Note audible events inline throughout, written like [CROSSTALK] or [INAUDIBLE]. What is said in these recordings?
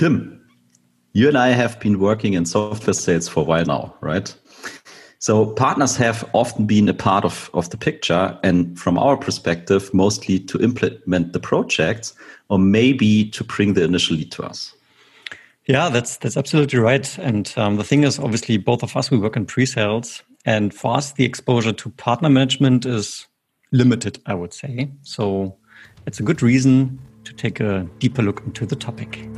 Tim, you and I have been working in software sales for a while now, right? So partners have often been a part of, of the picture and from our perspective, mostly to implement the projects or maybe to bring the initial lead to us. Yeah, that's that's absolutely right. And um, the thing is, obviously, both of us we work in pre-sales, and for us, the exposure to partner management is limited. I would say so. It's a good reason to take a deeper look into the topic.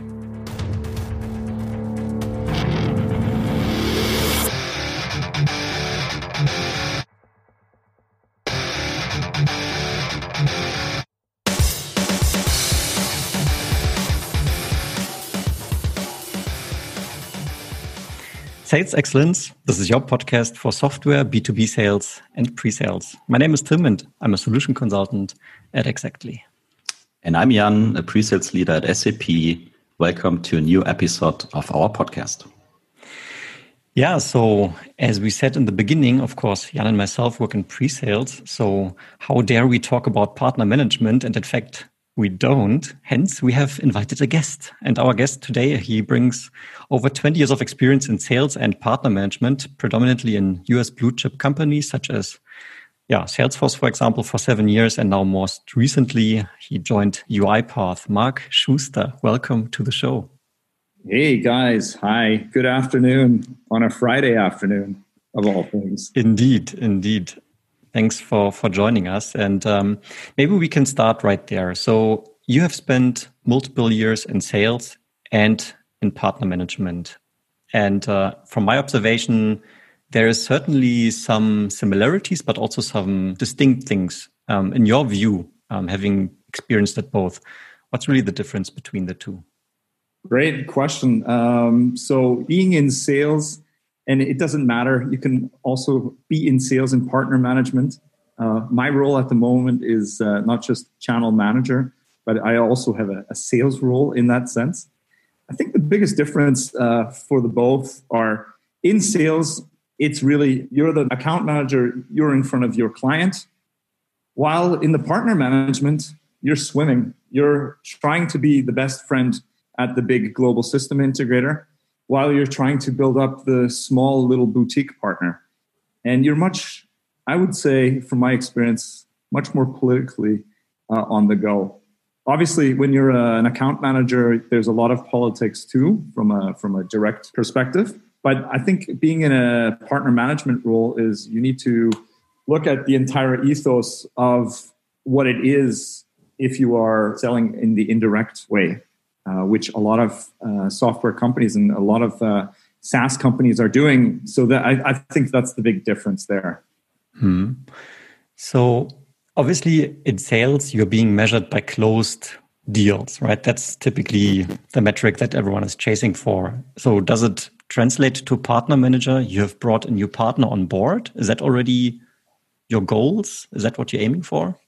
Sales Excellence. This is your podcast for software, B2B sales, and pre sales. My name is Tim, and I'm a solution consultant at Exactly. And I'm Jan, a pre sales leader at SAP. Welcome to a new episode of our podcast. Yeah, so as we said in the beginning, of course, Jan and myself work in pre sales. So, how dare we talk about partner management? And in fact, we don't. Hence, we have invited a guest. And our guest today, he brings over 20 years of experience in sales and partner management, predominantly in US blue chip companies such as yeah, Salesforce, for example, for seven years. And now most recently, he joined UiPath. Mark Schuster, welcome to the show. Hey, guys. Hi. Good afternoon on a Friday afternoon of all things. Indeed. Indeed. Thanks for for joining us, and um, maybe we can start right there. So you have spent multiple years in sales and in partner management, and uh, from my observation, there is certainly some similarities, but also some distinct things. Um, in your view, um, having experienced it both, what's really the difference between the two? Great question. Um, so being in sales and it doesn't matter. You can also be in sales and partner management. Uh, my role at the moment is uh, not just channel manager, but I also have a, a, sales role in that sense. I think the biggest difference uh, for the both are in sales, it's really you're the account manager, you're in front of your client, while in the partner management, you're swimming. You're trying to be the best friend at the big global system integrator while you're trying to build up the small little boutique partner. And you're much, I would say, from my experience, much more politically uh, on the go. Obviously, when you're a, an account manager, there's a lot of politics too, from a from a direct perspective. But I think being in a partner management role is you need to look at the entire ethos of what it is if you are selling in the indirect way uh, which a lot of uh, software companies and a lot of uh, SaaS companies are doing. So that I, I think that's the big difference there. Hmm. So obviously, in sales, you're being measured by closed deals, right? That's typically the metric that everyone is chasing for. So does it translate to partner manager? You have brought a new partner on board. Is that already your goals? Is that what you're aiming for?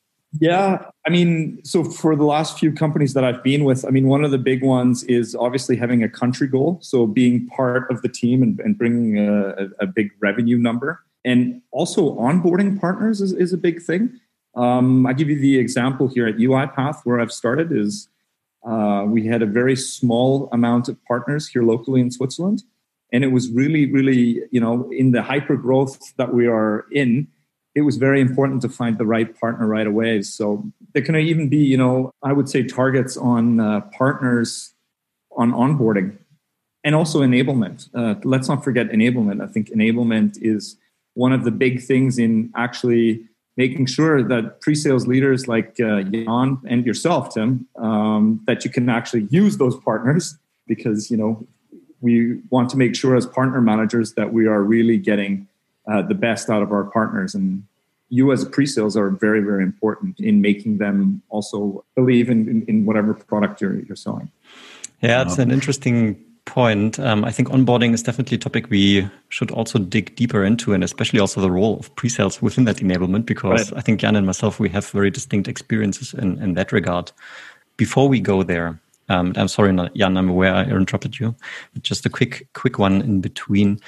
Yeah, I mean, so for the last few companies that I've been with, I mean, one of the big ones is obviously having a country goal. So being part of the team and, and bringing a, a, big revenue number. And also onboarding partners is, is a big thing. Um, I give you the example here at UiPath where I've started is uh, we had a very small amount of partners here locally in Switzerland. And it was really, really, you know, in the hyper growth that we are in, it was very important to find the right partner right away. So there can even be, you know, I would say targets on uh, partners on onboarding and also enablement. Uh, let's not forget enablement. I think enablement is one of the big things in actually making sure that pre-sales leaders like uh, Jan and yourself, Tim, um, that you can actually use those partners because you know we want to make sure as partner managers that we are really getting uh, the best out of our partners. And you as pre-sales are very, very important in making them also believe in, in, in whatever product you're, you're selling. Yeah, it's an interesting point. Um, I think onboarding is definitely a topic we should also dig deeper into, and especially also the role of pre-sales within that enablement, because right. I think Jan and myself, we have very distinct experiences in, in that regard. Before we go there, Um, I'm sorry, Jan, I'm aware I interrupted you, but just a quick, quick one in between.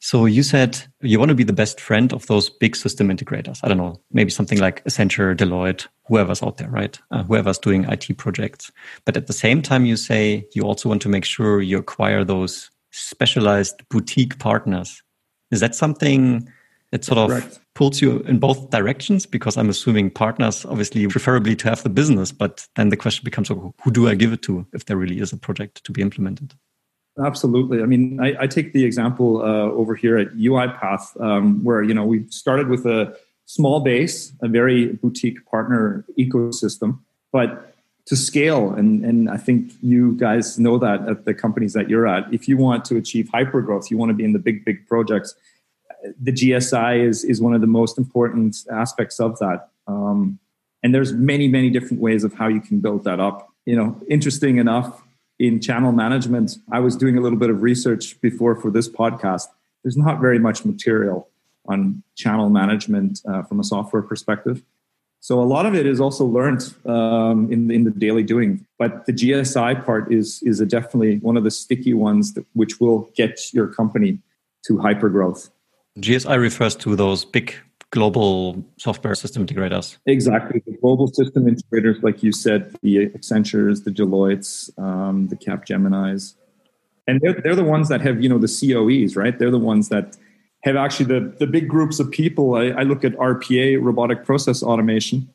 So you said you want to be the best friend of those big system integrators. I don't know, maybe something like Accenture, Deloitte, whoever's out there, right? Uh, whoever's doing IT projects. But at the same time, you say you also want to make sure you acquire those specialized boutique partners. Is that something that sort of Correct. Pulls you in both directions? Because I'm assuming partners, obviously, preferably to have the business, but then the question becomes, who do I give it to if there really is a project to be implemented? Absolutely. I mean, I, I take the example uh, over here at UiPath, um, where you know we started with a small base, a very boutique partner ecosystem, but to scale, and and I think you guys know that at the companies that you're at, if you want to achieve hyper growth, you want to be in the big big projects the GSI is is one of the most important aspects of that. Um, and there's many many different ways of how you can build that up. You know, interesting enough, in channel management, I was doing a little bit of research before for this podcast. There's not very much material on channel management uh, from a software perspective. So a lot of it is also learned um, in, in the daily doing. But the GSI part is is definitely one of the sticky ones that, which will get your company to hyper growth. GSI refers to those big global software system integrators. Exactly. The global system integrators, like you said, the Accentures, the Deloittes, um, the Capgeminis. And they're, they're the ones that have, you know, the COEs, right? They're the ones that have actually the, the big groups of people. I, I look at RPA, robotic process automation,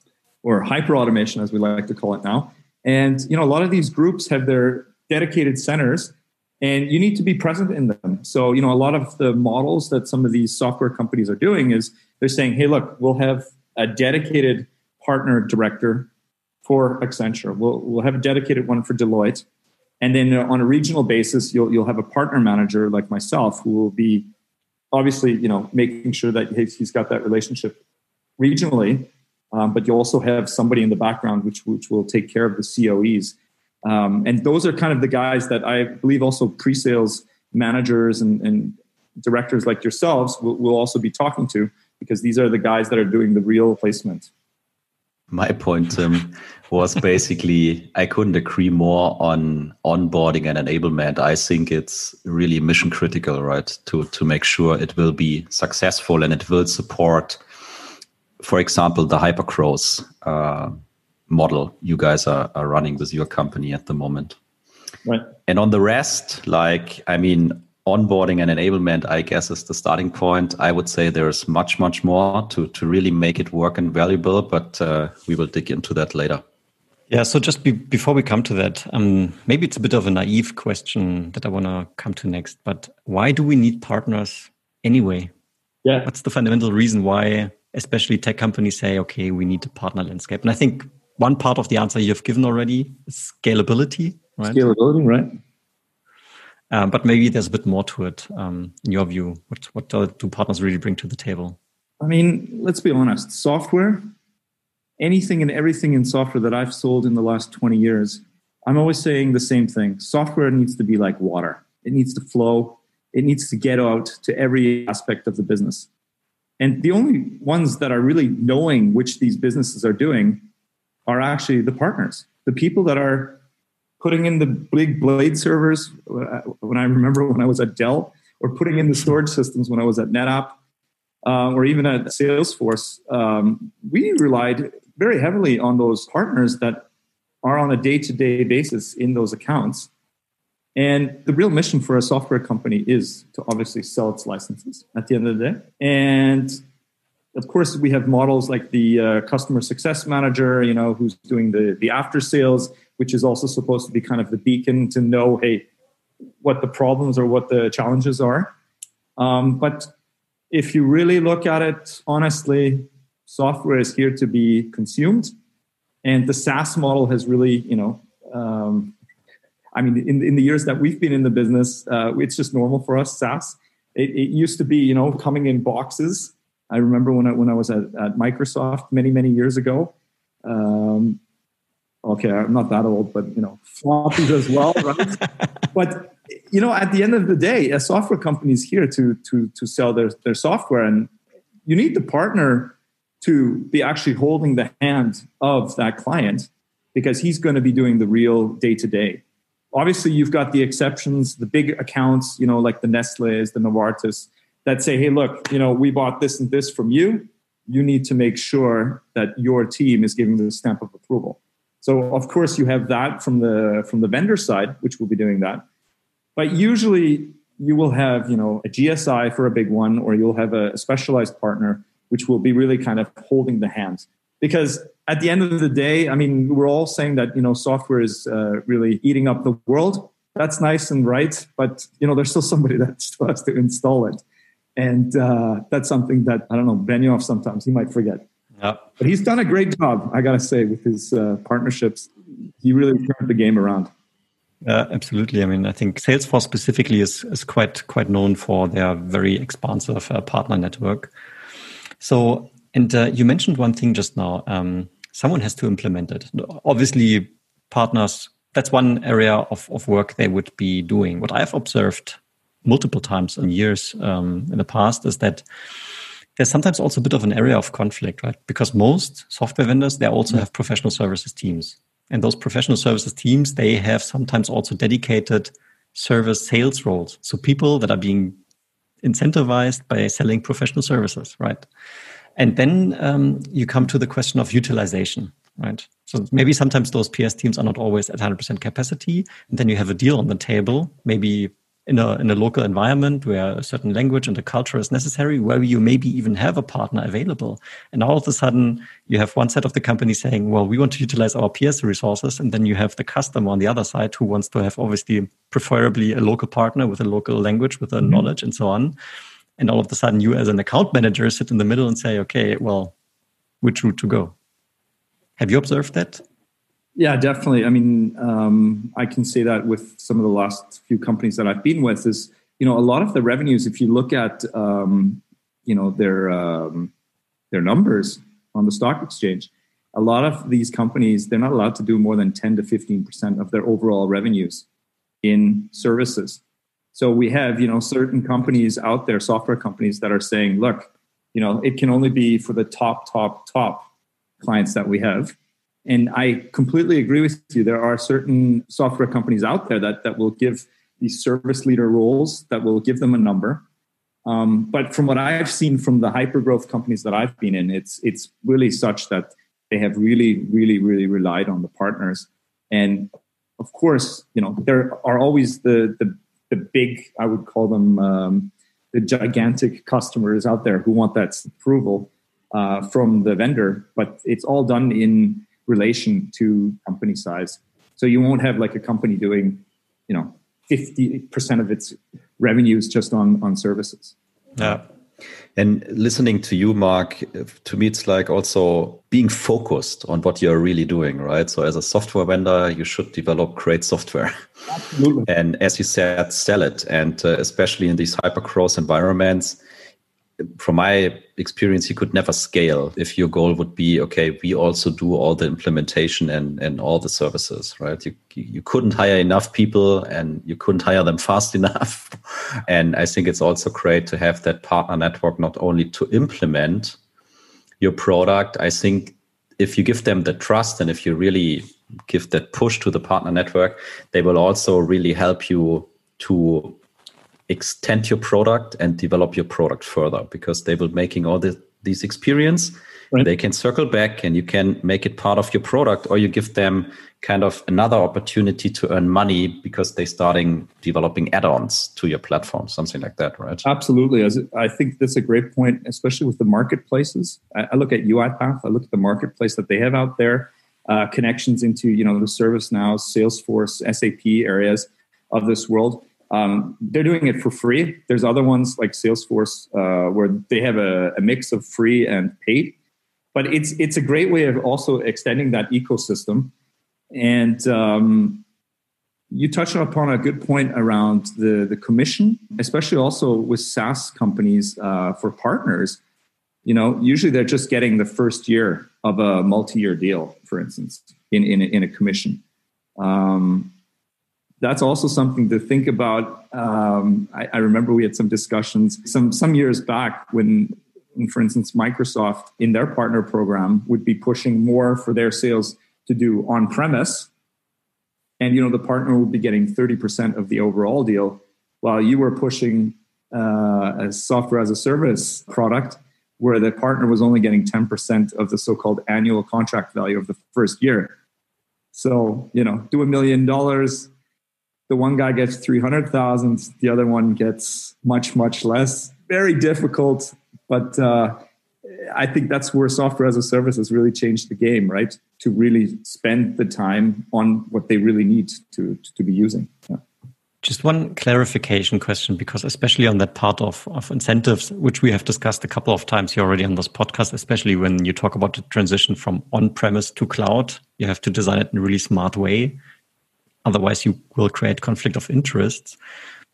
or hyper automation, as we like to call it now. And, you know, a lot of these groups have their dedicated centers and you need to be present in them. So, you know, a lot of the models that some of these software companies are doing is they're saying, hey, look, we'll have a dedicated partner director for Accenture. We'll, we'll have a dedicated one for Deloitte. And then on a regional basis, you'll, you'll have a partner manager like myself who will be obviously, you know, making sure that he's got that relationship regionally. Um, but you also have somebody in the background which, which will take care of the COEs um, and those are kind of the guys that I believe also pre-sales managers and, and directors like yourselves will, will, also be talking to because these are the guys that are doing the real placement. My point, was basically I couldn't agree more on onboarding and enablement. I think it's really mission critical, right? To to make sure it will be successful and it will support, for example, the hypergrowth uh, model you guys are, are running with your company at the moment. Right. And on the rest, like, I mean, onboarding and enablement, I guess, is the starting point. I would say there's much, much more to, to really make it work and valuable, but uh, we will dig into that later. Yeah, so just be, before we come to that, um, maybe it's a bit of a naive question that I want to come to next, but why do we need partners anyway? Yeah. What's the fundamental reason why, especially tech companies, say, okay, we need a partner landscape? And I think one part of the answer you've given already is scalability, right? Scalability, right? Um, but maybe there's a bit more to it. Um, in your view, what what do partners really bring to the table? I mean, let's be honest. Software, anything and everything in software that I've sold in the last 20 years, I'm always saying the same thing. Software needs to be like water. It needs to flow. It needs to get out to every aspect of the business. And the only ones that are really knowing which these businesses are doing are actually the partners, the people that are putting in the big blade servers. When I remember when I was at Dell, or putting in the storage systems when I was at NetApp, uh, or even at Salesforce, um, we relied very heavily on those partners that are on a day-to-day basis in those accounts. And the real mission for a software company is to obviously sell its licenses at the end of the day. And of course, we have models like the uh, customer success manager, you know, who's doing the the after sales, which is also supposed to be kind of the beacon to know, hey, what the problems or what the challenges are. Um, but if you really look at it honestly, software is here to be consumed, and the SaaS model has really, you know. Um, I mean, in, in the years that we've been in the business, uh, it's just normal for us, SaaS. It, it used to be, you know, coming in boxes I remember when I when I was at, at Microsoft many many years ago. Um, okay, I'm not that old, but you know, floppies as well, right? [LAUGHS] but you know, at the end of the day, a software company is here to to to sell their their software, and you need the partner to be actually holding the hand of that client because he's going to be doing the real day to day. Obviously, you've got the exceptions, the big accounts, you know, like the Nestle's, the Novartis, that say, hey, look, you know, we bought this and this from you. You need to make sure that your team is giving the stamp of approval. So of course you have that from the from the vendor side, which will be doing that. But usually you will have, you know, a GSI for a big one, or you'll have a specialized partner, which will be really kind of holding the hands. Because at the end of the day, I mean, we're all saying that you know software is uh, really eating up the world. That's nice and right, but you know, there's still somebody that still has to install it, and uh, that's something that I don't know Benioff sometimes he might forget. Yeah. But he's done a great job, I got to say, with his uh, partnerships. He really turned the game around. Uh, absolutely. I mean, I think Salesforce specifically is, is quite quite known for their very expansive uh, partner network. So, and uh, you mentioned one thing just now. Um, someone has to implement it. Obviously, partners. That's one area of, of work they would be doing. What I've observed multiple times in years um, in the past is that there's sometimes also a bit of an area of conflict, right? Because most software vendors, they also have professional services teams. And those professional services teams, they have sometimes also dedicated service sales roles. So people that are being incentivized by selling professional services, right? And then um, you come to the question of utilization, right? So maybe sometimes those PS teams are not always at 100% capacity. And then you have a deal on the table, maybe in a in a local environment where a certain language and a culture is necessary, where you maybe even have a partner available. And all of a sudden, you have one set of the company saying, "Well, we want to utilize our PS resources," and then you have the customer on the other side who wants to have obviously preferably a local partner with a local language, with a mm-hmm. knowledge, and so on. And all of a sudden, you as an account manager sit in the middle and say, "Okay, well, which route to go?" Have you observed that? Yeah, definitely. I mean, um, I can say that with some of the last few companies that I've been with is, you know, a lot of the revenues, if you look at, um, you know, their um, their numbers on the stock exchange, a lot of these companies they're not allowed to do more than ten to fifteen percent of their overall revenues in services. So we have, you know, certain companies out there, software companies that are saying, look, you know, it can only be for the top, top, top clients that we have and I completely agree with you. There are certain software companies out there that, that will give these service leader roles that will give them a number. Um, but from what I've seen from the hyper growth companies that I've been in, it's it's really such that they have really, really, really relied on the partners. And of course, you know, there are always the the, the big, I would call them um, the gigantic customers out there who want that approval uh, from the vendor. But it's all done in relation to company size. So you won't have like a company doing, you know, 50% of its revenues just on, on services. Yeah. And listening to you, Mark, to me, it's like also being focused on what you're really doing, right? So, as a software vendor, you should develop great software. Absolutely. [LAUGHS] and as you said, sell it. And uh, especially in these hyper growth environments, from my experience, you could never scale if your goal would be, okay, we also do all the implementation and, and all the services, right? You, you couldn't hire enough people and you couldn't hire them [LAUGHS] fast enough. and I think it's also great to have that partner network, not only to implement your product. I think if you give them the trust and if you really give that push to the partner network, they will also really help you to extend your product and develop your product further because they will making all the, these experience. Right. they can circle back and you can make it part of your product or you give them kind of another opportunity to earn money because they're starting developing add-ons to your platform something like that right? Absolutely. I think that's a great point especially with the marketplaces. I look at uipath. I look at the marketplace that they have out there uh, connections into you know the ServiceNow salesforce sap areas of this world um, they're doing it for free. There's other ones like Salesforce uh, where they have a, a, mix of free and paid, but it's it's a great way of also extending that ecosystem. And um, you touched upon a good point around the the commission, especially also with SaaS companies uh, for partners. You know, usually they're just getting the first year of a multi-year deal, for instance, in in a, in a commission. Um, that's also something to think about. Um, I, I, remember we had some discussions some some years back when, for instance, Microsoft in their partner program would be pushing more for their sales to do on premise. And you know the partner would be getting 30% of the overall deal while you were pushing uh, a software as a service product where the partner was only getting 10% of the so-called annual contract value of the first year. So, you know, do a million dollars, the one guy gets 300,000, the other one gets much, much less. Very difficult, but uh, I think that's where software as a service has really changed the game, right? To really spend the time on what they really need to, to be using. Yeah. Just one clarification question, because especially on that part of, of incentives, which we have discussed a couple of times here already on this podcast, especially when you talk about the transition from on-premise to cloud, you have to design it in a really smart way. Otherwise, you will create conflict of interests.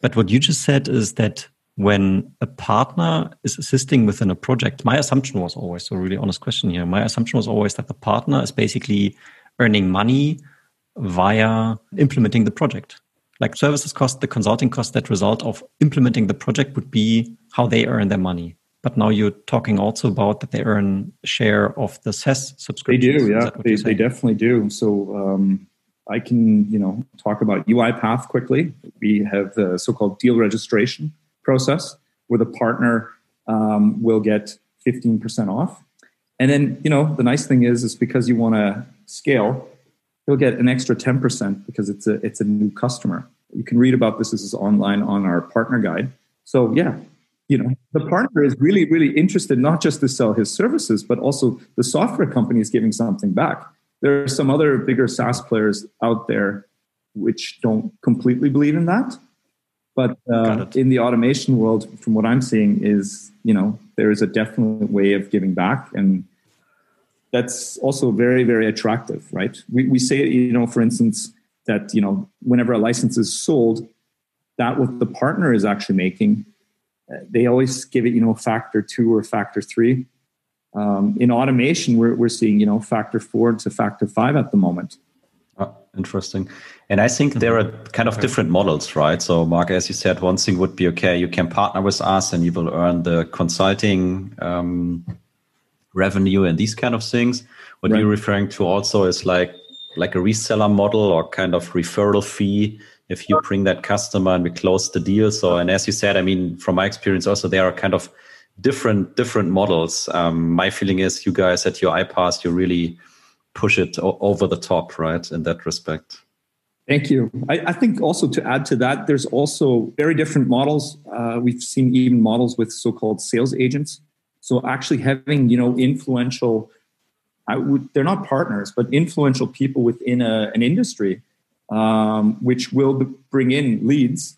But what you just said is that when a partner is assisting within a project, my assumption was always, so really honest question here, my assumption was always that the partner is basically earning money via implementing the project like services cost, the consulting cost that result of implementing the project would be how they earn their money. But now you're talking also about that they earn share of the SaaS subscription. They do, yeah, they, they definitely do. So um, I can, you know, talk about UiPath quickly. We have the so-called deal registration process where the partner um, will get 15% off. And then, you know, the nice thing is, is because you want to scale, you'll get an extra 10% because it's a it's a new customer. You can read about this. This is online on our partner guide. So yeah, you know, the partner is really, really interested not just to sell his services, but also the software company is giving something back. There are some other bigger SaaS players out there which don't completely believe in that. But uh, in the automation world, from what I'm seeing, is you know there is a definite way of giving back, and that's also very very attractive right? We, we say you know for instance that you know whenever a license is sold that what the partner is actually making uh, they always give it you know a factor two or factor three um, in automation we're, we're seeing you know factor four to factor five at the moment oh, interesting and i think there are kind of different models right so mark as you said one thing would be okay you can partner with us and you will earn the consulting um, revenue and these kind of things. What right. you're referring to also is like like a reseller model or kind of referral fee if you bring that customer and we close the deal. So, and as you said, I mean, from my experience, also there are kind of different different models. Um, my feeling is you guys at UiPath, you really push it o- over the top, right? In that respect. Thank you. I, I, think also to add to that, there's also very different models. Uh, we've seen even models with so-called sales agents so actually having you know influential, would they're not partners, but influential people within a, an industry, um, which will bring in leads.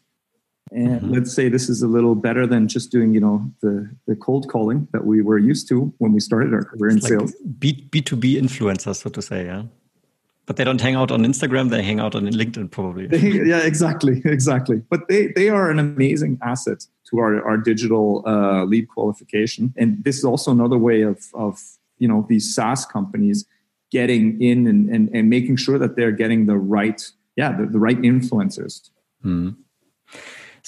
And mm-hmm. let's say this is a little better than just doing you know the the cold calling that we were used to when we started our career in like sales. B B two B influencers, so to say, yeah. But they don't hang out on Instagram; they hang out on LinkedIn, probably. [LAUGHS] yeah, exactly, [LAUGHS] exactly. But they they are an amazing asset to our, our digital uh, lead qualification. And this is also another way of, of you know these SaaS companies getting in and, and, and making sure that they're getting the right yeah the, the right influencers. Mm.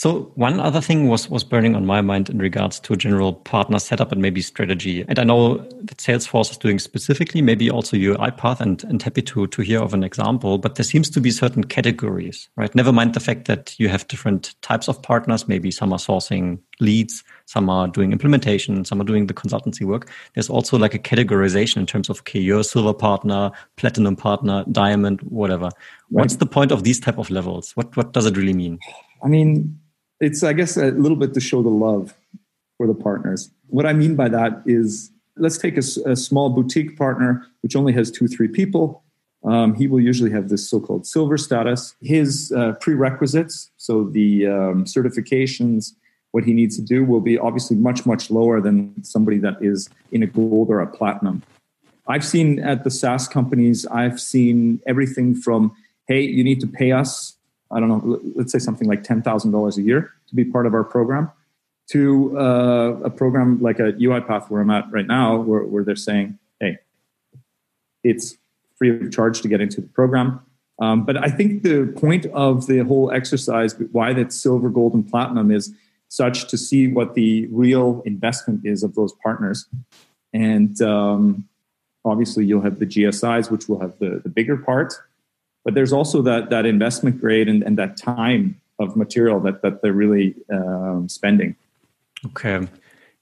So one other thing was was burning on my mind in regards to general partner setup and maybe strategy. And I know that Salesforce is doing specifically, maybe also UiPath, and, and happy to to hear of an example. But there seems to be certain categories, right? Never mind the fact that you have different types of partners. Maybe some are sourcing leads, some are doing implementation, some are doing the consultancy work. There's also like a categorization in terms of okay, you're a silver partner, platinum partner, diamond, whatever. Right. What's the point of these type of levels? What what does it really mean? I mean, it's i guess a little bit to show the love for the partners. What i mean by that is let's take a, a small boutique partner which only has two three people. Um, he will usually have this so-called silver status. His uh, prerequisites so the um, certifications what he needs to do will be obviously much much lower than somebody that is in a gold or a platinum. I've seen at the saas companies i've seen everything from hey you need to pay us I don't know, let's say something like $10,000 a year to be part of our program, to uh, a program like a UiPath where I'm at right now, where, where they're saying, hey, it's free of charge to get into the program. Um, but I think the point of the whole exercise, why that silver, gold, and platinum is such to see what the real investment is of those partners. And um, obviously you'll have the GSIs, which will have the, the bigger part, but there's also that that investment grade and, and that time of material that that they're really um, spending. Okay.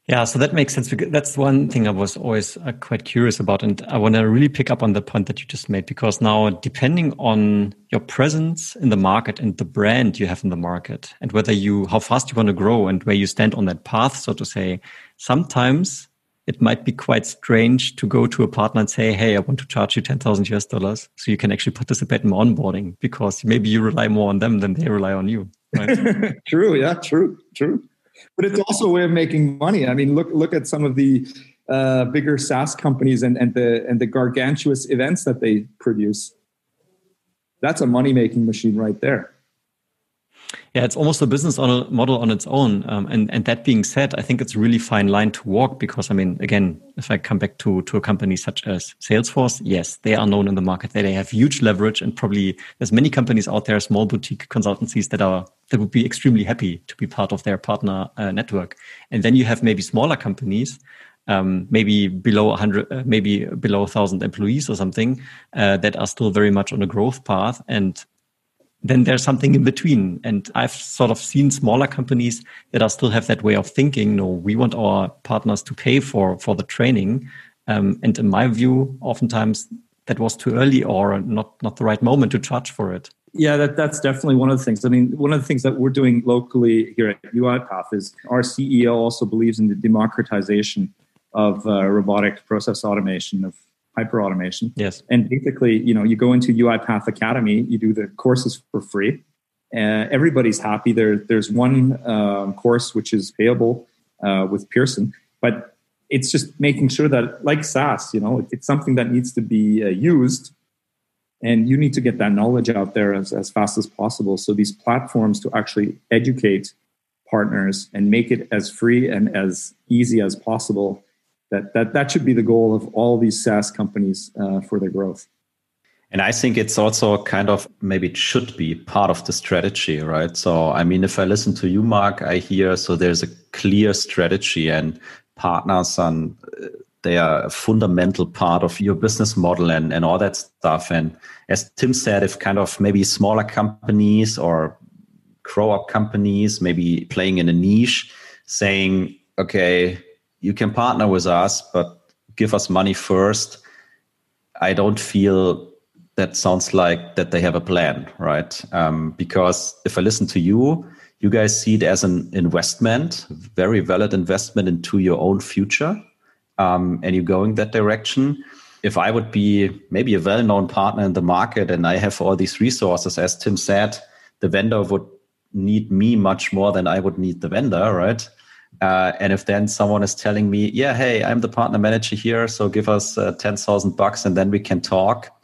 Yeah, so that makes sense. Because that's one thing I was always uh, quite curious about. And I want to really pick up on the point that you just made, because now, depending on your presence in the market and the brand you have in the market, and whether you, how fast you want to grow and where you stand on that path, so to say, sometimes it might be quite strange to go to a partner and say, Hey, I want to charge you 10,000 US dollars so you can actually participate in onboarding because maybe you rely more on them than they rely on you. Right? [LAUGHS] true. Yeah, true, true but it's also a way of making money. I mean, look look at some of the uh, bigger SaaS companies and, and the and the gargantuous events that they produce. That's a money making machine right there. Yeah, it's almost a business model on its own. Um, and and that being said, I think it's a really fine line to walk because I mean, again, if I come back to to a company such as Salesforce, yes, they are known in the market. They have huge leverage, and probably there's many companies out there, small boutique consultancies that are that would be extremely happy to be part of their partner uh, network. And then you have maybe smaller companies um, maybe below 100, uh, maybe below 1,000 employees or something uh, that are still very much on a growth path. And then there's something in between. And I've sort of seen smaller companies that are still have that way of thinking. No, we want our partners to pay for for the training. Um, and in my view, oftentimes that was too early or not not the right moment to charge for it. Yeah, that, that's definitely one of the things. I mean, one of the things that we're doing locally here at UiPath is our CEO also believes in the democratization of uh, robotic process automation, of hyper automation. Yes. And basically, you know, you go into UiPath Academy, you do the courses for free. Uh, everybody's happy. There, there's one um, course which is payable uh, with Pearson, but it's just making sure that, like SaaS, you know, it's something that needs to be uh, used, and you need to get that knowledge out there as, as fast as possible. So these platforms to actually educate partners and make it as free and as easy as possible that that that should be the goal of all these SaaS companies uh, for their growth. And I think it's also kind of maybe it should be part of the strategy, right? So, I mean, if I listen to you, Mark, I hear so there's a clear strategy and partners and they are a fundamental part of your business model and, and all that stuff. And as Tim said, if kind of maybe smaller companies or grow up companies, maybe playing in a niche, saying, okay, you can partner with us, but give us money first. I don't feel that sounds like that they have a plan, right? Um, because if I listen to you, you guys see it as an investment, very valid investment into your own future, um, and you go in that direction. If I would be maybe a well-known partner in the market and I have all these resources, as Tim said, the vendor would need me much more than I would need the vendor, right? Uh, and if then someone is telling me, yeah, hey, I'm the partner manager here, so give us uh, 10,000 bucks and then we can talk.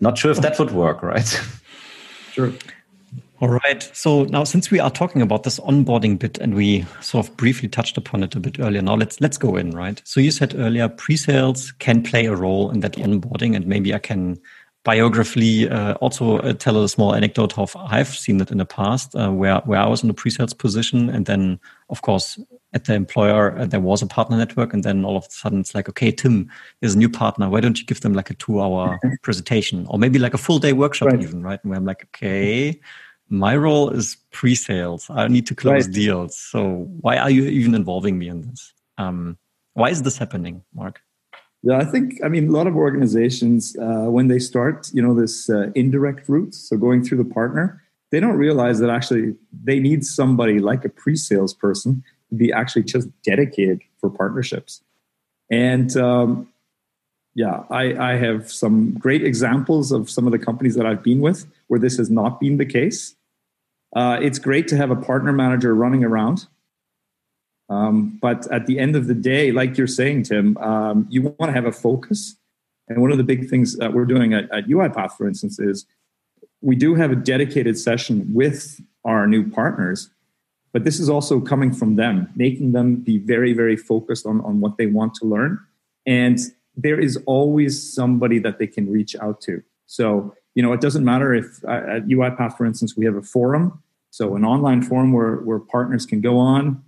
Not sure if that would work, right? [LAUGHS] Sure. All right. So now, since we are talking about this onboarding bit, and we sort of briefly touched upon it a bit earlier, now let's let's go in, right? So you said earlier, pre-sales can play a role in that onboarding, and maybe I can biographically uh, also uh, tell a small anecdote of I've seen it in the past uh, where where I was in a pre-sales position and then of course at the employer uh, there was a partner network and then all of a sudden it's like okay Tim there's a new partner. Why don't you give them like a two hour [LAUGHS] presentation or maybe like a full day workshop right. even right? And where I'm like okay my role is pre-sales. I need to close right. deals. So why are you even involving me in this? Um, why is this happening Mark yeah, I think I mean a lot of organizations uh, when they start, you know, this uh, indirect route, so going through the partner, they don't realize that actually they need somebody like a pre-sales person to be actually just dedicated for partnerships. And um, yeah, I, I have some great examples of some of the companies that I've been with where this has not been the case. Uh, it's great to have a partner manager running around um, but at the end of the day, like you're saying, Tim, um, you want to have a focus. And one of the big things that we're doing at, at UiPath, for instance, is we do have a dedicated session with our new partners, but this is also coming from them, making them be very, very focused on, on what they want to learn. And there is always somebody that they can reach out to. So, you know, it doesn't matter if uh, at UiPath, for instance, we have a forum. So, an online forum where, where partners can go on,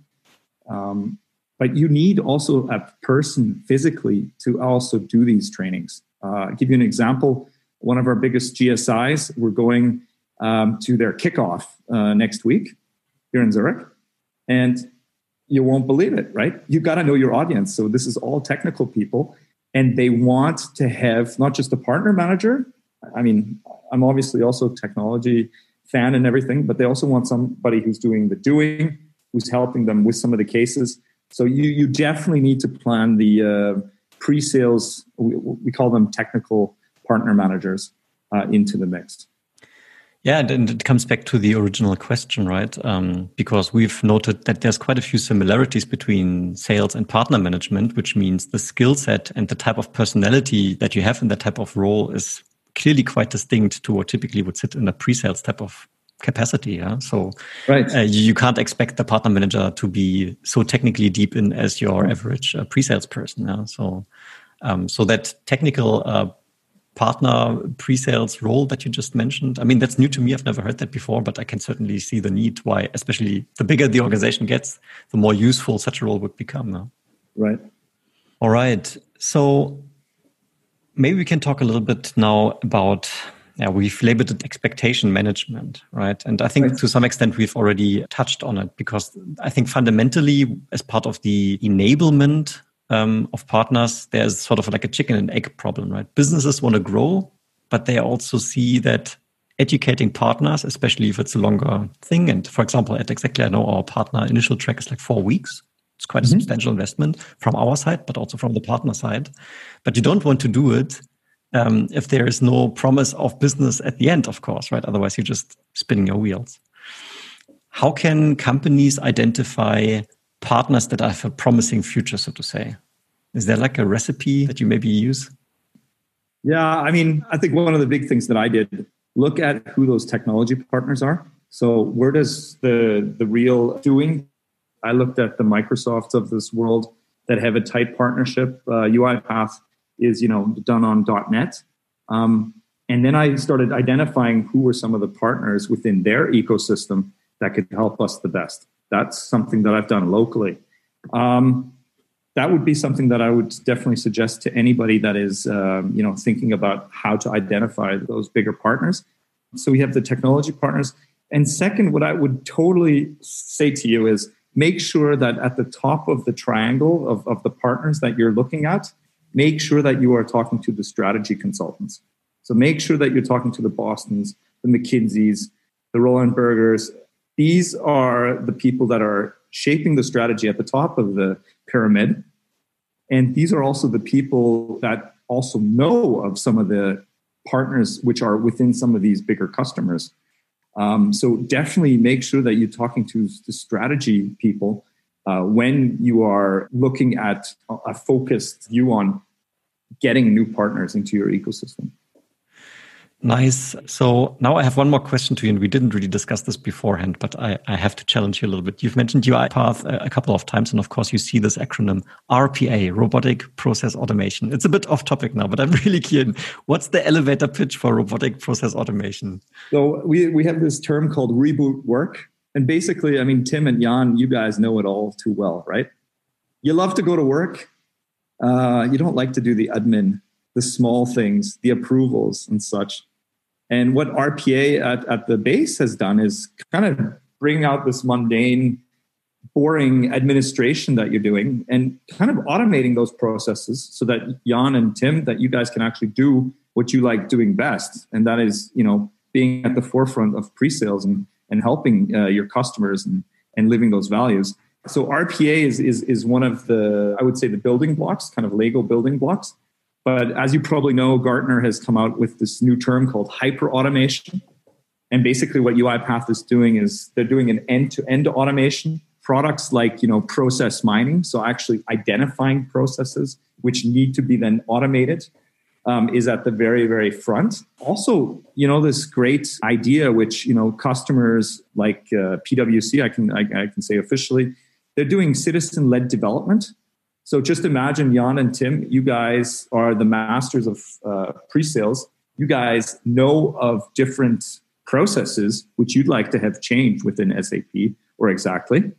um, but you need also a person physically to also do these trainings. Uh, give you an example. One of our biggest GSIs, we're going um, to their kickoff uh, next week here in Zurich. And you won't believe it, right? You've got to know your audience. So this is all technical people, and they want to have not just a partner manager. I mean, I'm obviously also a technology fan and everything, but they also want somebody who's doing the doing, who's helping them with some of the cases. So you you definitely need to plan the uh, pre-sales. We, we, call them technical partner managers uh, into the mix. Yeah, and it comes back to the original question, right? Um, because we've noted that there's quite a few similarities between sales and partner management, which means the skill set and the type of personality that you have in that type of role is clearly quite distinct to what typically would sit in a pre-sales type of capacity. Yeah, so right. Uh, you can't expect the partner manager to be so technically deep in as your average uh, pre-sales person. Yeah, so um, so that technical uh, partner pre-sales role that you just mentioned? I mean, that's new to me. I've never heard that before, but I can certainly see the need why, especially the bigger the organization gets, the more useful such a role would become. Right. All right. So maybe we can talk a little bit now about yeah, we've labeled it expectation management, right? And I think right. to some extent we've already touched on it because I think fundamentally, as part of the enablement um, of partners, there's sort of like a chicken and egg problem, right? Businesses want to grow, but they also see that educating partners, especially if it's a longer thing. And for example, at Exactly, I know our partner initial track is like four weeks. It's quite a mm-hmm. substantial investment from our side, but also from the partner side. But you don't want to do it um, if there is no promise of business at the end, of course, right? Otherwise, you're just spinning your wheels. How can companies identify partners that have a promising future, so to say? Is there like a recipe that you maybe use? Yeah, I mean, I think one of the big things that I did look at who those technology partners are. So where does the the real doing? I looked at the Microsofts of this world that have a tight partnership. Uh, UiPath is you know done on .NET, um, and then I started identifying who were some of the partners within their ecosystem that could help us the best that's something that I've done locally. Um, that would be something that I would definitely suggest to anybody that is, um, you know, thinking about how to identify those bigger partners. So we have the technology partners, and second, what I would totally say to you is make sure that at the top of the triangle of, of the partners that you're looking at, make sure that you are talking to the strategy consultants. So make sure that you're talking to the Bostons, the McKinseys, the Roland Bergers, these are the people that are shaping the strategy at the top of the pyramid. And these are also the people that also know of some of the partners which are within some of these bigger customers. Um, so definitely make sure that you're talking to the strategy people uh, when you are looking at a focused view on getting new partners into your ecosystem. Nice. So now I have one more question to you, and we didn't really discuss this beforehand, but I, I have to challenge you a little bit. You've mentioned UiPath a, a couple of times, and of course, you see this acronym RPA, Robotic Process Automation. It's a bit off topic now, but I'm [LAUGHS] really keen. What's the elevator pitch for robotic process automation? So we, we have this term called reboot work. And basically, I mean, Tim and Jan, you guys know it all too well, right? You love to go to work. Uh, you don't like to do the admin, the small things, the approvals and such and what RPA at, at the base has done is kind of bring out this mundane, boring administration that you're doing and kind of automating those processes so that Jan and Tim, that you guys can actually do what you like doing best. And that is, you know, being at the forefront of pre-sales and, and helping uh, your customers and, and living those values. So RPA is, is, is one of the, I would say the building blocks, kind of Lego building blocks but as you probably know, Gartner has come out with this new term called hyper automation. And basically, what UiPath is doing is they're doing an end to end automation. Products like you know process mining, so actually identifying processes which need to be then automated, um, is at the very very front. Also, you know this great idea which you know customers like uh, PwC, I can I, I can say officially, they're doing citizen led development so just imagine Jan and Tim, you guys are the masters of uh, pre-sales. You guys know of different processes which you'd like to have changed within SAP or exactly.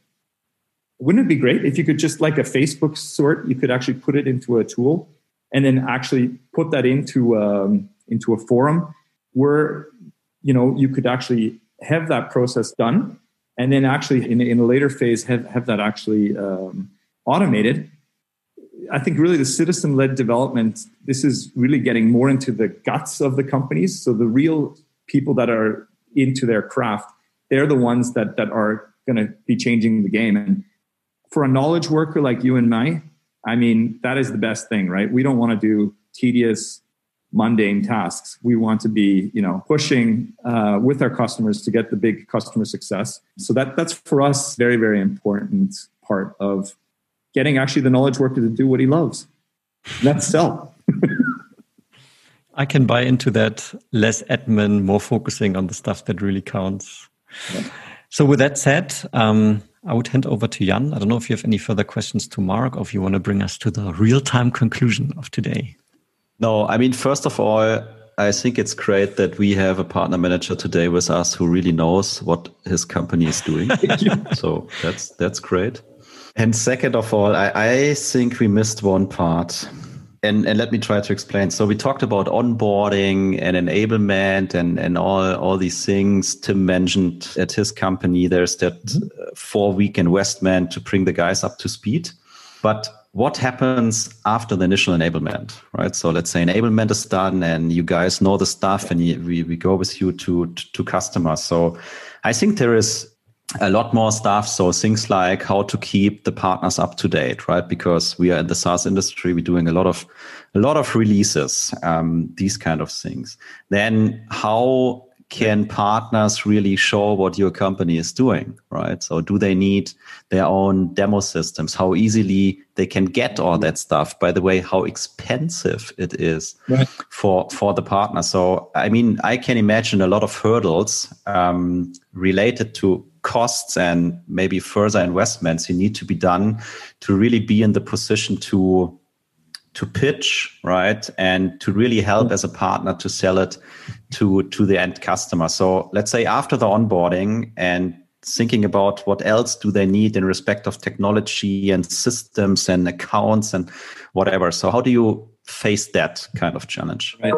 wouldn't it be great if you could just like a Facebook sort, you could actually put it into a tool and then actually put that into um, into a forum where you know you could actually have that process done and then actually in, in a later phase have, have that actually um, automated. I think really the citizen-led development this is really getting more into the guts of the companies. So the real people that are into their craft they're the ones that that are going to be changing the game. And for a knowledge worker like you and me i mean that is the best thing right? We don't want to do tedious mundane tasks. We want to be, you know, pushing uh, with our customers to get the big customer success. So that that's for us very very important part of getting actually the knowledge worker to do what he loves. That's sell. [LAUGHS] I can buy into that. Less admin, more focusing on the stuff that really counts. Yeah. So with that said, um, I would hand over to Jan. I don't know if you have any further questions to Mark or if you want to bring us to the real time conclusion of today. No, I mean, first of all, I think it's great that we have a partner manager today with us who really knows what his company is doing. [LAUGHS] so that's that's great. And second of all, I, I think we missed one part. And, and let me try to explain. So we talked about onboarding and enablement and, and all, all these things. Tim mentioned at his company, there's that mm-hmm. four week investment to bring the guys up to speed. But what happens after the initial enablement, right? So let's say enablement is done and you guys know the stuff and you, we, we go with you to, to, to customers. So I think there is a lot more stuff. So things like how to keep the partners up to date, right? Because we are in the SaaS industry, we're doing a lot of a lot of releases, um, these kind of things. Then how can partners really show what your company is doing, right? So do they need their own demo systems? How easily they can get all that stuff? By the way, how expensive it is right. for for the partner. So I mean, I can imagine a lot of hurdles um, related to costs and maybe further investments you need to be done to really be in the position to to pitch, right? And to really help as a partner to sell it to, to the end customer. So let's say after the onboarding and thinking about what else do they need in respect of technology and systems and accounts and whatever. So how do you face that kind of challenge? Right.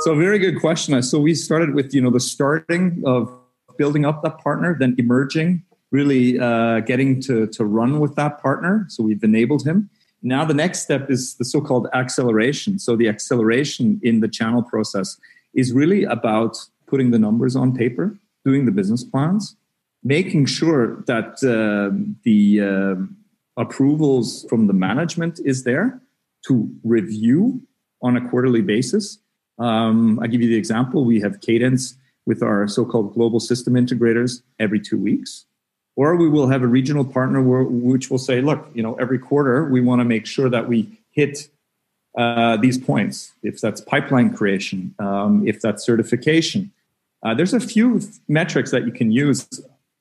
So very good question. So we started with, you know, the starting of building up that partner, then emerging, really uh, getting to, to run with that partner. So we've enabled him now, the next step is the so called acceleration. So, the acceleration in the channel process is really about putting the numbers on paper, doing the business plans, making sure that uh, the uh, approvals from the management is there to review on a quarterly basis. Um, I give you the example we have cadence with our so called global system integrators every two weeks or we will have a regional partner where, which will say, look, you know, every quarter we want to make sure that we hit uh, these points. If that's pipeline creation, um, if that's certification, uh, there's a few metrics that you can use.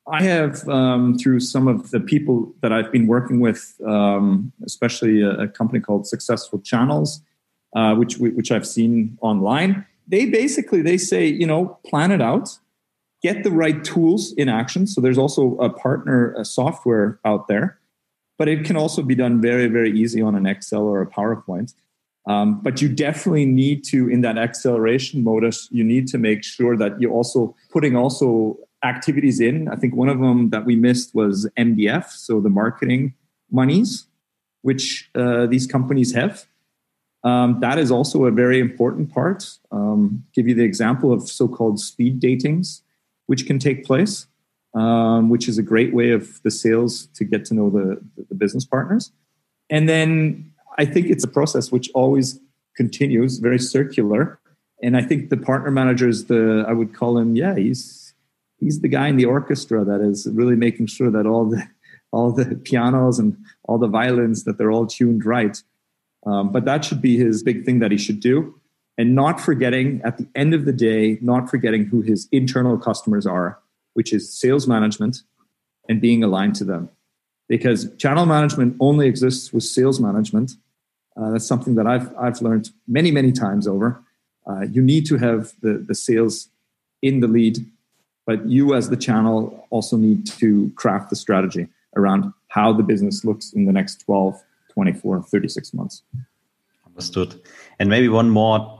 I have, um, through some of the people that I've been working with, um, especially a, a, company called Successful Channels, uh, which which I've seen online. They basically they say, you know, plan it out get the right tools in action. So there's also a partner a software out there, but it can also be done very, very easy on an Excel or a PowerPoint. Um, but you definitely need to, in that acceleration modus, you need to make sure that you're also putting also activities in. I think one of them that we missed was MDF, so the marketing monies, which uh, these companies have. Um, that is also a very important part. Um, give you the example of so-called speed datings which can take place, um, which is a great way of the sales to get to know the, the business partners. And then I think it's a process which always continues, very circular. And I think the partner manager is the, I would call him, yeah, he's he's the guy in the orchestra that is really making sure that all the all the pianos and all the violins that they're all tuned right. Um, but that should be his big thing that he should do and not forgetting at the end of the day, not forgetting who his internal customers are, which is sales management and being aligned to them. Because channel management only exists with sales management. Uh, that's something that I've, I've learned many, many times over. Uh, you need to have the, the sales in the lead, but you as the channel also need to craft the strategy around how the business looks in the next 12, 24, 36 months. Understood. And maybe one more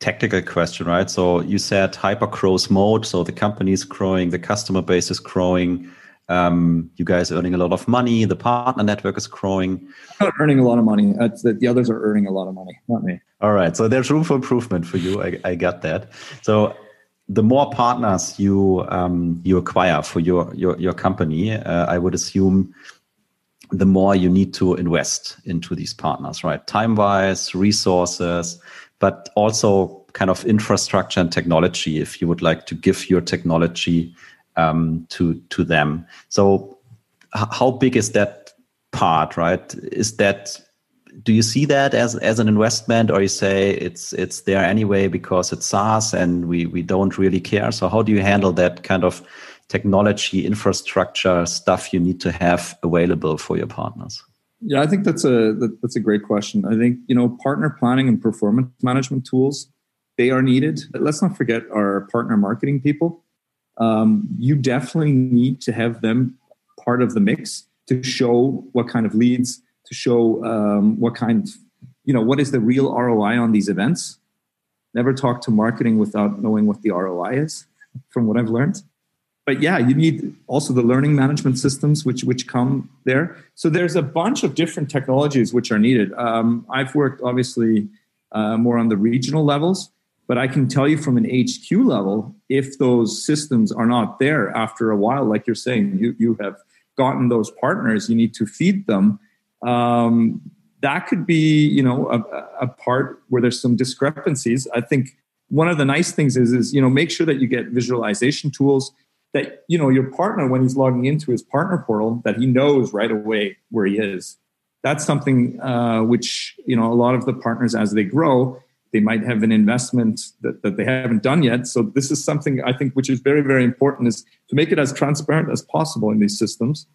technical question, right? So you said hyper growth mode. So the company is growing, the customer base is growing. Um, you guys are earning a lot of money. The partner network is growing. I'm not earning a lot of money. The, the, others are earning a lot of money, not me. All right. So there's room for improvement for you. I, I got that. So the more partners you um, you acquire for your your your company, uh, I would assume the more you need to invest into these partners, right? Time wise, resources, but also kind of infrastructure and technology. If you would like to give your technology um, to to them, so how big is that part, right? Is that do you see that as as an investment, or you say it's it's there anyway because it's SaaS and we we don't really care? So how do you handle that kind of technology infrastructure stuff you need to have available for your partners? Yeah, I think that's a that's a great question. I think you know partner planning and performance management tools they are needed. Let's not forget our partner marketing people. Um, you definitely need to have them part of the mix to show what kind of leads to show um, what kind, you know, what is the real ROI on these events. Never talk to marketing without knowing what the ROI is, from what I've learned. But yeah, you need also the learning management systems which which come there. So there's a bunch of different technologies which are needed. Um, I've worked obviously uh, more on the regional levels, but I can tell you from an HQ level, if those systems are not there after a while, like you're saying, you you have gotten those partners, you need to feed them um, that could be you know a, a, part where there's some discrepancies i think one of the nice things is is you know make sure that you get visualization tools that you know your partner when he's logging into his partner portal that he knows right away where he is that's something uh, which you know a lot of the partners as they grow they might have an investment that, that they haven't done yet so this is something i think which is very very important is to make it as transparent as possible in these systems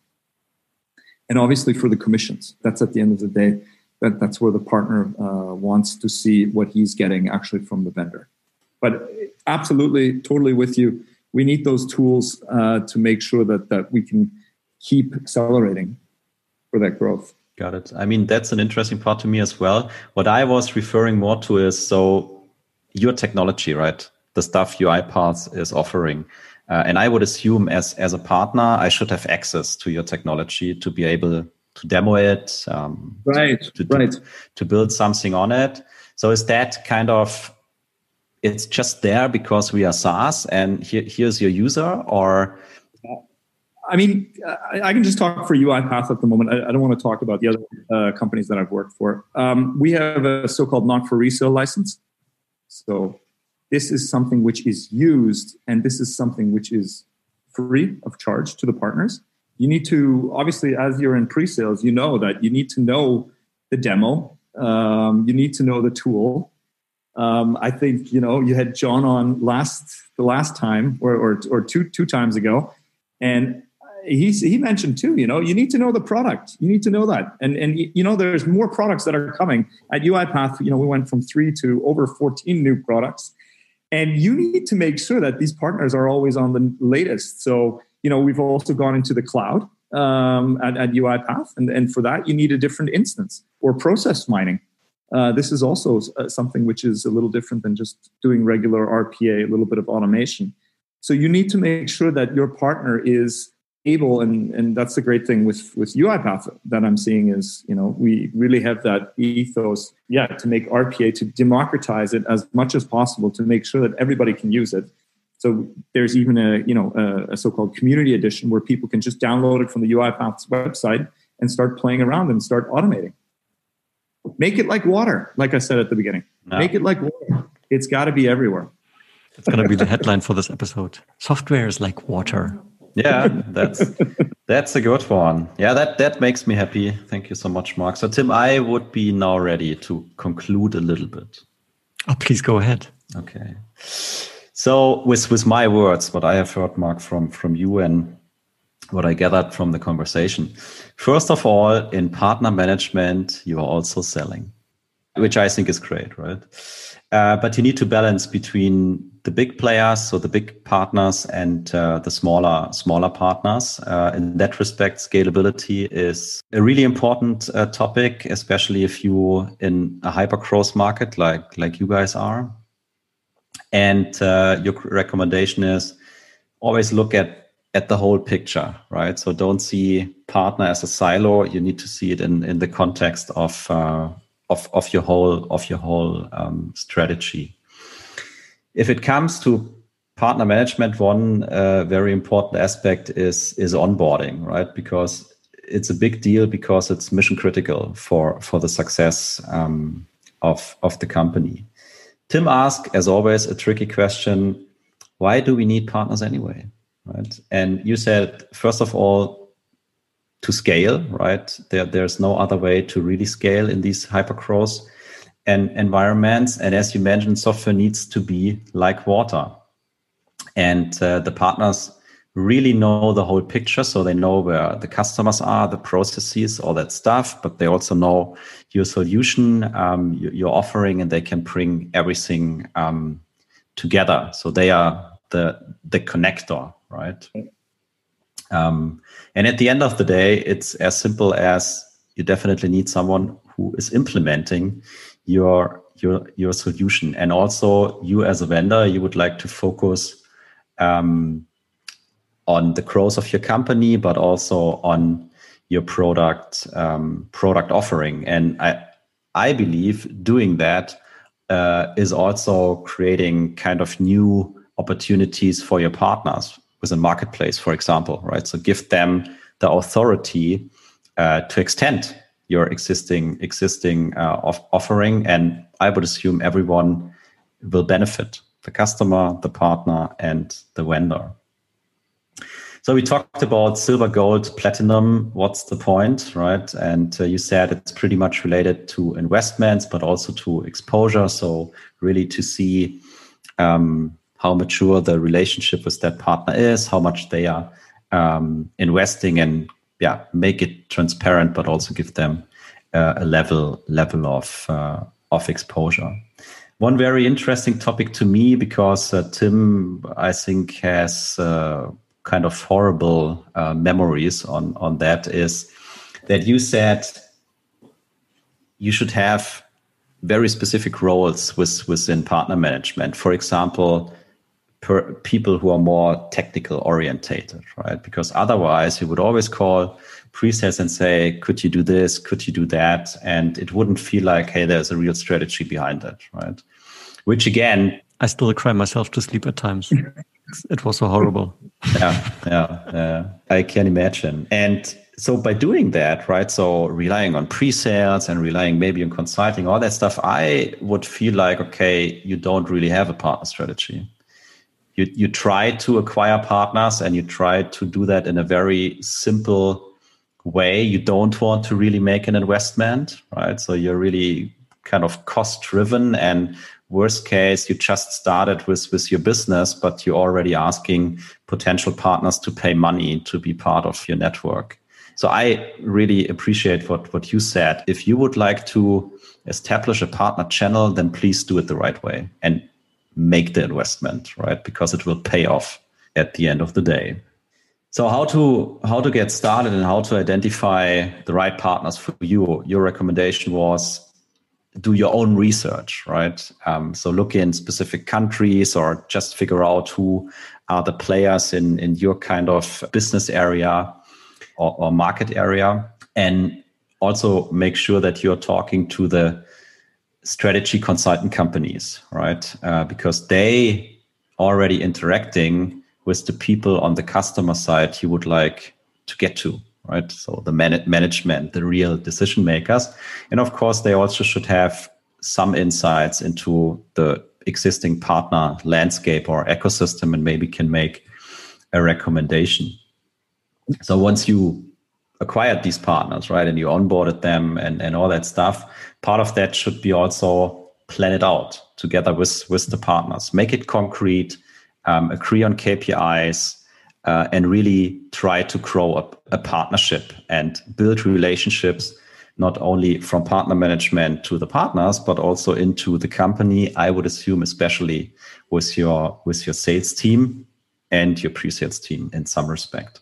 and obviously for the commissions. That's at the end of the day. That, that's where the partner uh, wants to see what he's getting actually from the vendor. But absolutely, totally with you. We need those tools uh, to make sure that that we can keep accelerating for that growth. Got it. I mean, that's an interesting part to me as well. What I was referring more to is so your technology, right? The stuff UiPath is offering. Uh, and I would assume as as a partner, I should have access to your technology to be able to demo it, um, right, to, to, right, to, to build something on it. So is that kind of it's just there because we are SaaS and here, here's your user or I mean, I, I, can just talk for UiPath at the moment. I, I don't want to talk about the other uh, companies that I've worked for. Um, we have a so-called not for resale license. So this is something which is used and this is something which is free of charge to the partners you need to obviously as you're in pre-sales you know that you need to know the demo um, you need to know the tool um, i think you know you had john on last the last time or, or, or two two times ago and he, he mentioned too you know you need to know the product you need to know that and and you know there's more products that are coming at uipath you know we went from three to over 14 new products and you need to make sure that these partners are always on the latest. So, you know, we've also gone into the cloud um, at, at UiPath. And, and for that, you need a different instance or process mining. Uh, this is also uh, something which is a little different than just doing regular RPA, a little bit of automation. So you need to make sure that your partner is able and and that's the great thing with with UiPath that I'm seeing is you know we really have that ethos yeah to make RPA to democratize it as much as possible to make sure that everybody can use it. So there's even a you know a, a so-called community edition where people can just download it from the UiPath's website and start playing around and start automating. Make it like water, like I said at the beginning. No. Make it like water. It's got to be everywhere. It's going to be the headline for this episode. Software is like water. Yeah, that's that's a good one. Yeah, that that makes me happy. Thank you so much, Mark. So Tim, I would be now ready to conclude a little bit. Oh, please go ahead. Okay. So with with my words, what I have heard, Mark, from from you and what I gathered from the conversation. First of all, in partner management, you are also selling. which I think is great, right? Uh, but you need to balance between the big players, so the big partners, and uh, the smaller smaller partners. Uh, in that respect, scalability is a really important uh, topic, especially if you in a hyper growth market like like you guys are. And uh, your recommendation is always look at at the whole picture, right? So don't see partner as a silo. You need to see it in in the context of uh, of, of your whole of your whole um, strategy. If it comes to partner management, one uh, very important aspect is is onboarding, right? Because it's a big deal because it's mission critical for for the success um, of of the company. Tim asked, as always, a tricky question: Why do we need partners anyway? Right? And you said, first of all, to scale, right? There, there's no other way to really scale in these hypergrowth and environments. And as you mentioned, software needs to be like water. And uh, the partners really know the whole picture. So they know where the customers are, the processes, all that stuff, but they also know your solution, um, your offering, and they can bring everything um, together. So they are the, the connector, right? Um, and at the end of the day, it's as simple as you definitely need someone who is implementing your your your solution, and also you as a vendor, you would like to focus um, on the growth of your company, but also on your product um, product offering. And I I believe doing that uh, is also creating kind of new opportunities for your partners with a marketplace, for example, right? So give them the authority uh, to extend your existing existing uh, off- offering, and I would assume everyone will benefit: the customer, the partner, and the vendor. So we talked about silver, gold, platinum. What's the point, right? And uh, you said it's pretty much related to investments, but also to exposure. So really to see um, how mature the relationship with that partner is, how much they are um, investing, and yeah, make it transparent, but also give them uh, a level level of uh, of exposure. One very interesting topic to me because uh, Tim, I think, has uh, kind of horrible uh, memories on on that is that you said you should have very specific roles with, within partner management. For example, per people who are more technical orientated, right? Because otherwise, you would always call pre-sales and say, "Could you do this? Could you do that?" And it wouldn't feel like, "Hey, there's a real strategy behind it," right? Which again, I still cry myself to sleep at times. [LAUGHS] it was so horrible. yeah, yeah, yeah. I can imagine. And so by doing that, right? So relying on pre-sales and relying maybe on consulting, all that stuff, I would feel like, okay, you don't really have a partner strategy you you try to acquire partners and you try to do that in a very simple way. You don't want to really make an investment right? So you're really kind of cost driven and worst case you just started with with your business but you're already asking potential partners to pay money to be part of your network. So i really appreciate what what you said. If you would like to establish a partner channel then please do it the right way. And make the investment, right? Because it will pay off at the end of the day. So how to how to get started and how to identify the right partners for you? Your recommendation was do your own research, right? Um, so look in specific countries or just figure out who are the players in in your kind of business area or, or market area, and also make sure that you're talking to the strategy consultant companies, right? Uh, because they already interacting with the people on the customer side you would like to get to, right? So the man- management, the real decision makers. And of course, they also should have some insights into the existing partner landscape or ecosystem and maybe can make a recommendation. So once you acquired these partners, right, and you onboarded them and, and all that stuff, part of that should be also plan it out together with with the partners make it concrete um, agree on kpis uh, and really try to grow a, a partnership and build relationships not only from partner management to the partners, but also into the company. I would assume, especially with your with your sales team and your pre-sales team in some respect,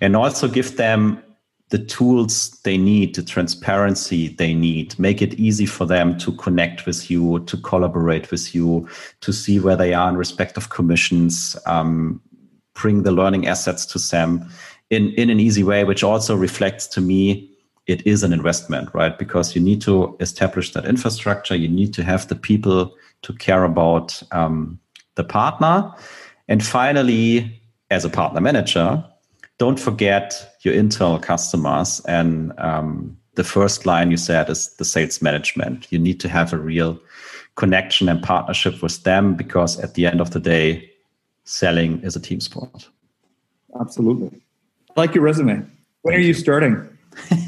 and also give them the tools they need, the transparency they need, make it easy for them to connect with you, to collaborate with you, to see where they are in respect of commissions, um, bring the learning assets to Sam in, in an easy way, which also reflects to me it is an investment, right? Because you need to establish that infrastructure, you need to have the people to care about um, the partner. And finally, as a partner manager, don't forget your internal customers. And um, the first line you said is the sales management. You need to have a real connection and partnership with them because at the end of the day, selling is a team sport. Absolutely. I like your resume. When are you starting? [LAUGHS]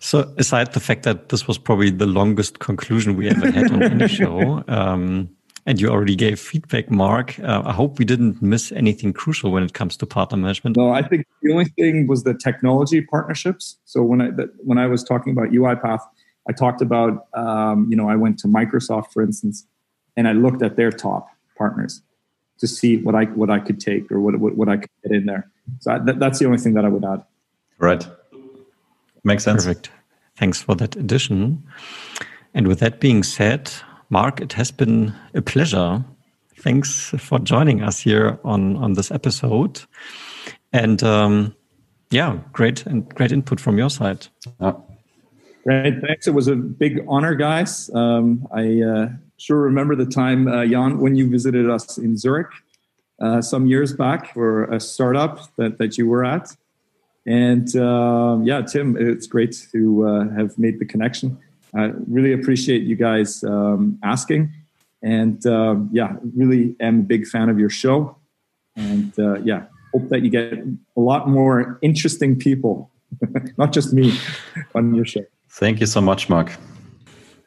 so, aside the fact that this was probably the longest conclusion we ever had on any show, um, and you already gave feedback, Mark. Uh, I hope we didn't miss anything crucial when it comes to partner management. No, I think the only thing was the technology partnerships. So when I when I was talking about UiPath, I talked about um, you know I went to Microsoft, for instance, and I looked at their top partners to see what I what I could take or what what, what I could get in there. So I, that, that's the only thing that I would add. Right, makes sense. Perfect. Thanks for that addition. And with that being said, Mark, it has been a pleasure. Thanks for joining us here on, on this episode. And um, yeah, great and great input from your side. Yeah. Great, thanks. It was a big honor, guys. Um, I uh, sure remember the time, uh, Jan, when you visited us in Zurich uh, some years back for a startup that, that you were at. And uh, yeah, Tim, it's great to uh, have made the connection. I really appreciate you guys um, asking. And uh, yeah, really am a big fan of your show. And uh, yeah, hope that you get a lot more interesting people, [LAUGHS] not just me, on your show. Thank you so much, Mark.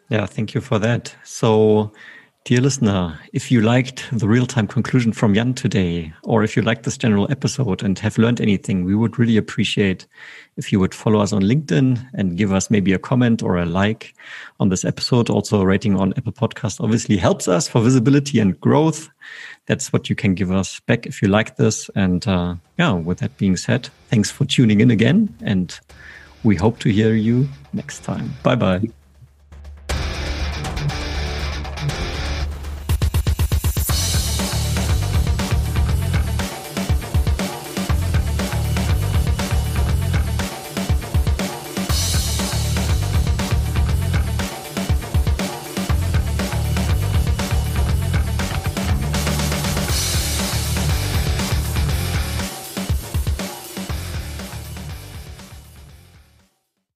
Yeah, thank you for that. So, Dear listener, if you liked the real time conclusion from Jan today, or if you liked this general episode and have learned anything, we would really appreciate if you would follow us on LinkedIn and give us maybe a comment or a like on this episode. Also, rating on Apple Podcast obviously helps us for visibility and growth. That's what you can give us back if you like this. And uh, yeah, with that being said, thanks for tuning in again. And we hope to hear you next time. Bye bye.